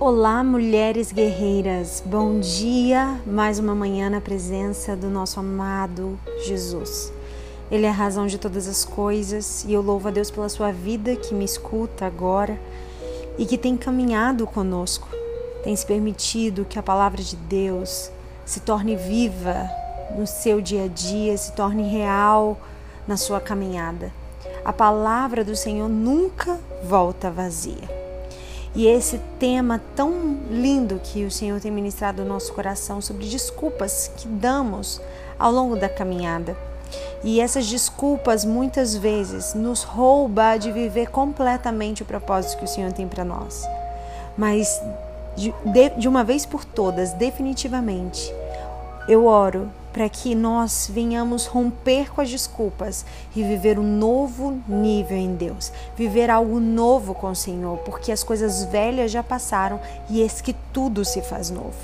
Olá, mulheres guerreiras. Bom dia. Mais uma manhã na presença do nosso amado Jesus. Ele é a razão de todas as coisas e eu louvo a Deus pela sua vida que me escuta agora e que tem caminhado conosco. Tem se permitido que a palavra de Deus se torne viva no seu dia a dia, se torne real na sua caminhada. A palavra do Senhor nunca volta vazia. E esse tema tão lindo que o Senhor tem ministrado no nosso coração sobre desculpas que damos ao longo da caminhada. E essas desculpas muitas vezes nos rouba de viver completamente o propósito que o Senhor tem para nós. Mas de, de uma vez por todas, definitivamente, eu oro para que nós venhamos romper com as desculpas e viver um novo nível em Deus, viver algo novo com o Senhor, porque as coisas velhas já passaram e eis que tudo se faz novo.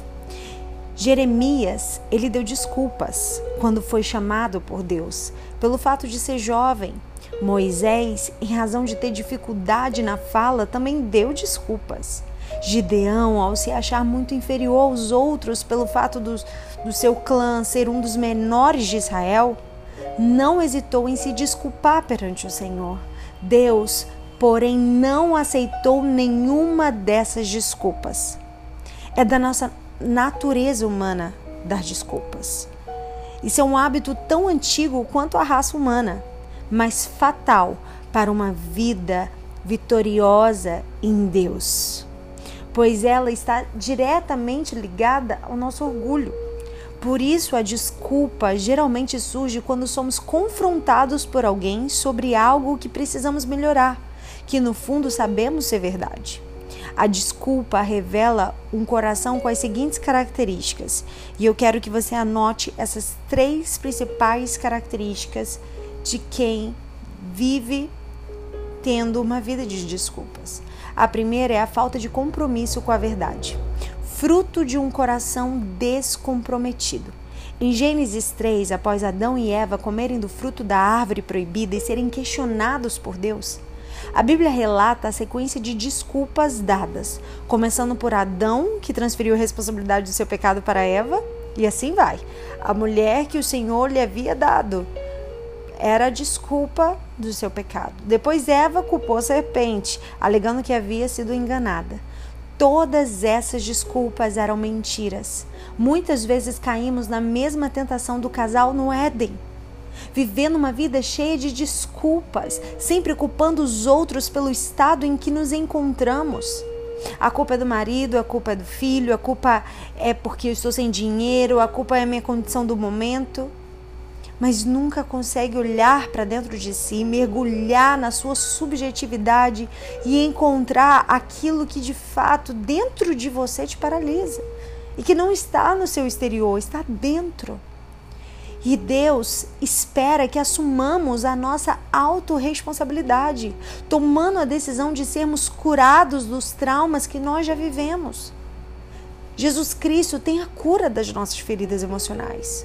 Jeremias, ele deu desculpas quando foi chamado por Deus, pelo fato de ser jovem. Moisés, em razão de ter dificuldade na fala, também deu desculpas. Gideão, ao se achar muito inferior aos outros pelo fato do, do seu clã ser um dos menores de Israel, não hesitou em se desculpar perante o Senhor. Deus, porém, não aceitou nenhuma dessas desculpas. É da nossa natureza humana dar desculpas. Isso é um hábito tão antigo quanto a raça humana, mas fatal para uma vida vitoriosa em Deus pois ela está diretamente ligada ao nosso orgulho. Por isso, a desculpa geralmente surge quando somos confrontados por alguém sobre algo que precisamos melhorar, que no fundo sabemos ser verdade. A desculpa revela um coração com as seguintes características, e eu quero que você anote essas três principais características de quem vive tendo uma vida de desculpas. A primeira é a falta de compromisso com a verdade, fruto de um coração descomprometido. Em Gênesis 3, após Adão e Eva comerem do fruto da árvore proibida e serem questionados por Deus, a Bíblia relata a sequência de desculpas dadas, começando por Adão, que transferiu a responsabilidade do seu pecado para Eva, e assim vai. A mulher que o Senhor lhe havia dado era a desculpa do seu pecado. Depois Eva culpou a serpente, alegando que havia sido enganada. Todas essas desculpas eram mentiras. Muitas vezes caímos na mesma tentação do casal no Éden, vivendo uma vida cheia de desculpas, sempre culpando os outros pelo estado em que nos encontramos. A culpa é do marido, a culpa é do filho, a culpa é porque eu estou sem dinheiro, a culpa é a minha condição do momento mas nunca consegue olhar para dentro de si, mergulhar na sua subjetividade e encontrar aquilo que de fato dentro de você te paralisa e que não está no seu exterior, está dentro. E Deus espera que assumamos a nossa autorresponsabilidade, tomando a decisão de sermos curados dos traumas que nós já vivemos. Jesus Cristo tem a cura das nossas feridas emocionais.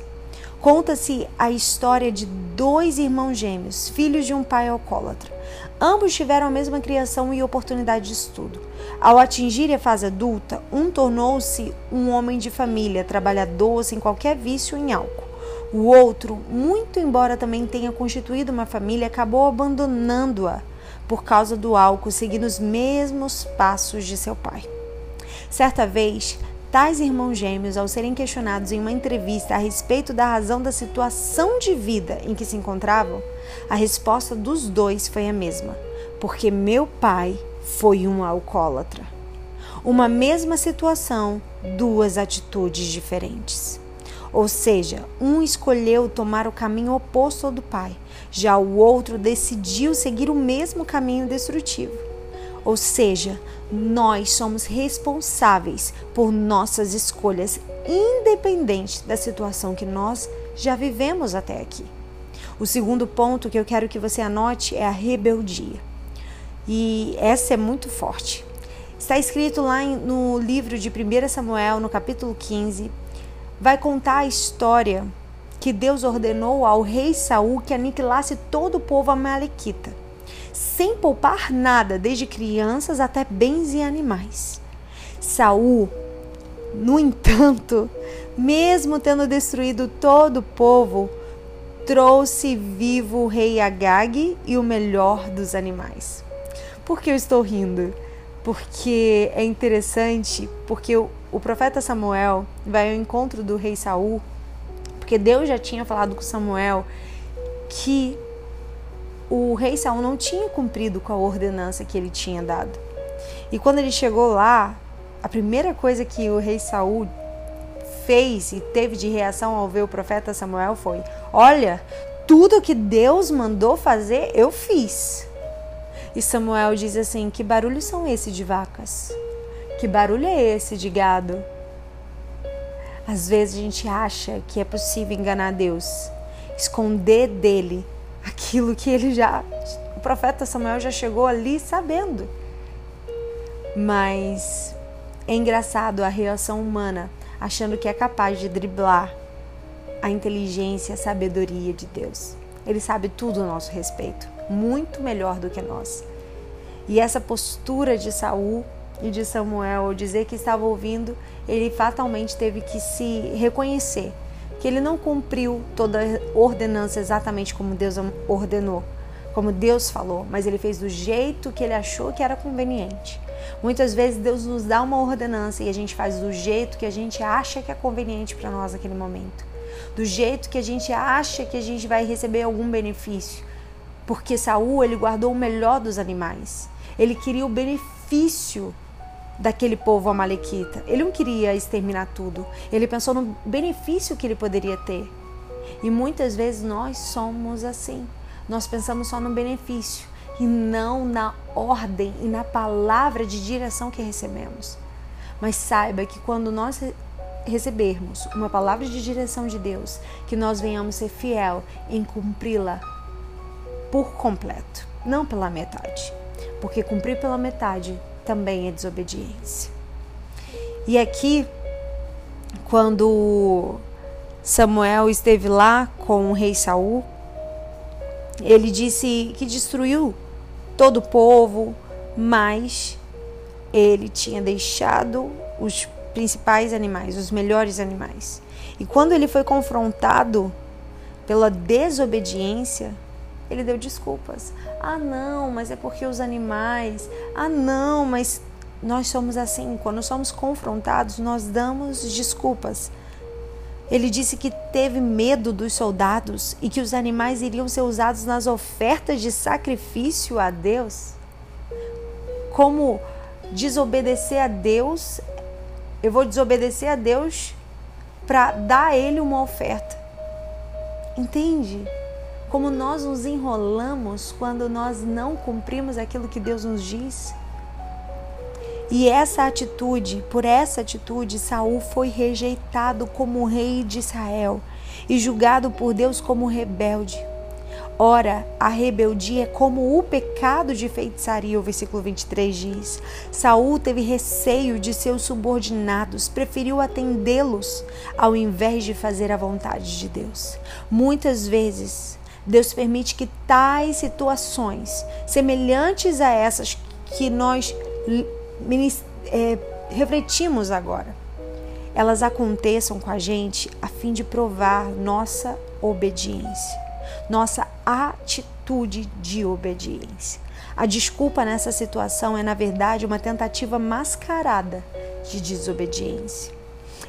Conta-se a história de dois irmãos gêmeos, filhos de um pai alcoólatra. Ambos tiveram a mesma criação e oportunidade de estudo. Ao atingir a fase adulta, um tornou-se um homem de família, trabalhador, sem qualquer vício em álcool. O outro, muito embora também tenha constituído uma família, acabou abandonando-a por causa do álcool, seguindo os mesmos passos de seu pai. Certa vez, Tais irmãos gêmeos, ao serem questionados em uma entrevista a respeito da razão da situação de vida em que se encontravam, a resposta dos dois foi a mesma: porque meu pai foi um alcoólatra. Uma mesma situação, duas atitudes diferentes. Ou seja, um escolheu tomar o caminho oposto ao do pai, já o outro decidiu seguir o mesmo caminho destrutivo. Ou seja, nós somos responsáveis por nossas escolhas, independente da situação que nós já vivemos até aqui. O segundo ponto que eu quero que você anote é a rebeldia. E essa é muito forte. Está escrito lá no livro de 1 Samuel, no capítulo 15, vai contar a história que Deus ordenou ao rei Saul que aniquilasse todo o povo amalequita sem poupar nada, desde crianças até bens e animais. Saul, no entanto, mesmo tendo destruído todo o povo, trouxe vivo o rei Agag e o melhor dos animais. Por que eu estou rindo? Porque é interessante, porque o, profeta Samuel vai ao encontro do rei Saul, porque Deus já tinha falado com Samuel que o rei Saul não tinha cumprido com a ordenança que ele tinha dado. E quando ele chegou lá, a primeira coisa que o rei Saul fez e teve de reação ao ver o profeta Samuel foi: Olha, tudo que Deus mandou fazer, eu fiz. E Samuel diz assim: Que barulhos são esses de vacas? Que barulho é esse de gado? Às vezes a gente acha que é possível enganar Deus, esconder dele aquilo que ele já. O profeta Samuel já chegou ali sabendo. Mas é engraçado a reação humana, achando que é capaz de driblar a inteligência, a sabedoria de Deus. Ele sabe tudo a nosso respeito, muito melhor do que nós. E essa postura de Saul e de Samuel, dizer que estava ouvindo, ele fatalmente teve que se reconhecer que ele não cumpriu toda a ordenança exatamente como Deus ordenou, como Deus falou, mas ele fez do jeito que ele achou que era conveniente. Muitas vezes Deus nos dá uma ordenança e a gente faz do jeito que a gente acha que é conveniente para nós naquele momento, do jeito que a gente acha que a gente vai receber algum benefício. Porque Saul ele guardou o melhor dos animais. Ele queria o benefício daquele povo amalequita. Ele não queria exterminar tudo. Ele pensou no benefício que ele poderia ter. E muitas vezes nós somos assim. Nós pensamos só no benefício e não na ordem e na palavra de direção que recebemos. Mas saiba que quando nós recebermos uma palavra de direção de Deus, que nós venhamos ser fiel em cumpri-la por completo, não pela metade. Porque cumprir pela metade também é desobediência. E aqui, quando Samuel esteve lá com o rei Saul, ele disse que destruiu todo o povo, mas ele tinha deixado os principais animais, os melhores animais. E quando ele foi confrontado pela desobediência, ele deu desculpas. Ah, não, mas é porque os animais. Ah, não, mas nós somos assim. Quando somos confrontados, nós damos desculpas. Ele disse que teve medo dos soldados e que os animais iriam ser usados nas ofertas de sacrifício a Deus. Como desobedecer a Deus, eu vou desobedecer a Deus para dar a Ele uma oferta. Entende? Como nós nos enrolamos quando nós não cumprimos aquilo que Deus nos diz. E essa atitude, por essa atitude, Saul foi rejeitado como rei de Israel e julgado por Deus como rebelde. Ora, a rebeldia é como o pecado de feitiçaria, o versículo 23 diz. Saul teve receio de seus subordinados, preferiu atendê-los ao invés de fazer a vontade de Deus. Muitas vezes Deus permite que tais situações, semelhantes a essas que nós é, refletimos agora, elas aconteçam com a gente a fim de provar nossa obediência, nossa atitude de obediência. A desculpa nessa situação é, na verdade, uma tentativa mascarada de desobediência.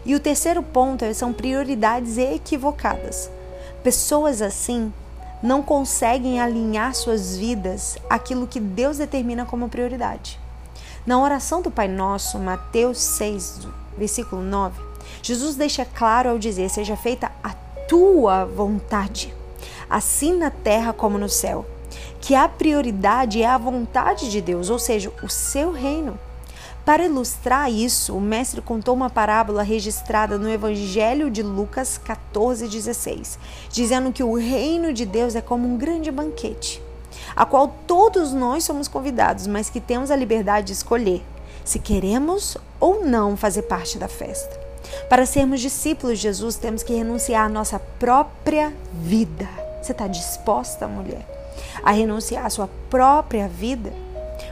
E o terceiro ponto é, são prioridades equivocadas. Pessoas assim não conseguem alinhar suas vidas àquilo que Deus determina como prioridade. Na oração do Pai Nosso, Mateus 6, versículo 9, Jesus deixa claro ao dizer: Seja feita a tua vontade, assim na terra como no céu. Que a prioridade é a vontade de Deus, ou seja, o seu reino. Para ilustrar isso, o mestre contou uma parábola registrada no Evangelho de Lucas 14,16, dizendo que o reino de Deus é como um grande banquete, a qual todos nós somos convidados, mas que temos a liberdade de escolher se queremos ou não fazer parte da festa. Para sermos discípulos de Jesus, temos que renunciar à nossa própria vida. Você está disposta, mulher, a renunciar à sua própria vida?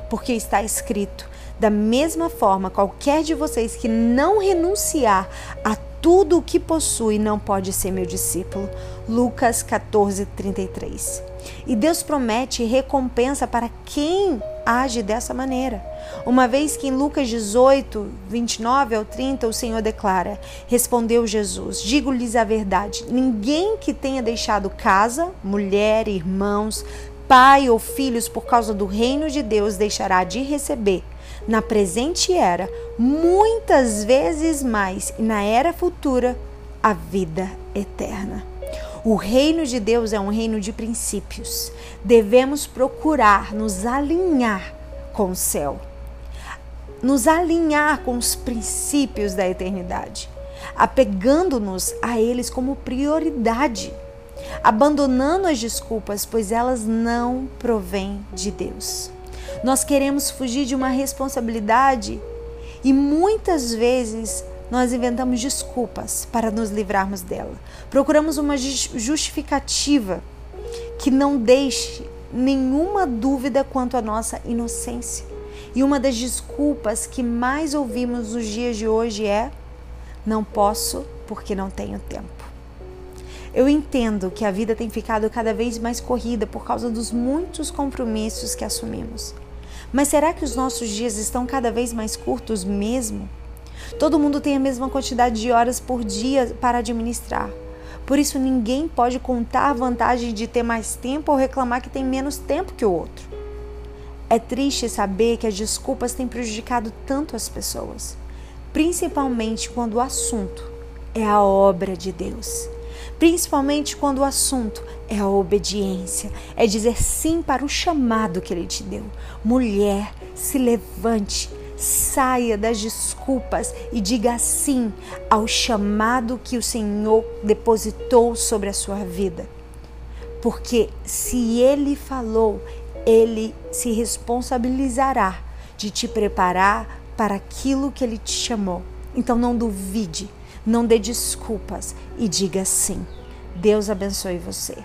Porque está escrito: Da mesma forma, qualquer de vocês que não renunciar a tudo o que possui não pode ser meu discípulo. Lucas 14, 33. E Deus promete recompensa para quem age dessa maneira. Uma vez que em Lucas 18, 29 ao 30, o Senhor declara: Respondeu Jesus: Digo-lhes a verdade: ninguém que tenha deixado casa, mulher, irmãos, pai ou filhos por causa do reino de Deus deixará de receber na presente era, muitas vezes mais, e na era futura, a vida eterna. O reino de Deus é um reino de princípios. Devemos procurar nos alinhar com o céu, nos alinhar com os princípios da eternidade, apegando-nos a eles como prioridade, abandonando as desculpas, pois elas não provêm de Deus. Nós queremos fugir de uma responsabilidade e muitas vezes nós inventamos desculpas para nos livrarmos dela. Procuramos uma justificativa que não deixe nenhuma dúvida quanto à nossa inocência. E uma das desculpas que mais ouvimos nos dias de hoje é: não posso porque não tenho tempo. Eu entendo que a vida tem ficado cada vez mais corrida por causa dos muitos compromissos que assumimos. Mas será que os nossos dias estão cada vez mais curtos mesmo? Todo mundo tem a mesma quantidade de horas por dia para administrar. Por isso, ninguém pode contar a vantagem de ter mais tempo ou reclamar que tem menos tempo que o outro. É triste saber que as desculpas têm prejudicado tanto as pessoas, principalmente quando o assunto é a obra de Deus principalmente quando o assunto é a obediência, é dizer sim para o chamado que ele te deu. Mulher, se levante, saia das desculpas e diga sim ao chamado que o Senhor depositou sobre a sua vida. Porque se ele falou, ele se responsabilizará de te preparar para aquilo que ele te chamou. Então não duvide, não dê desculpas e diga sim. Deus abençoe você.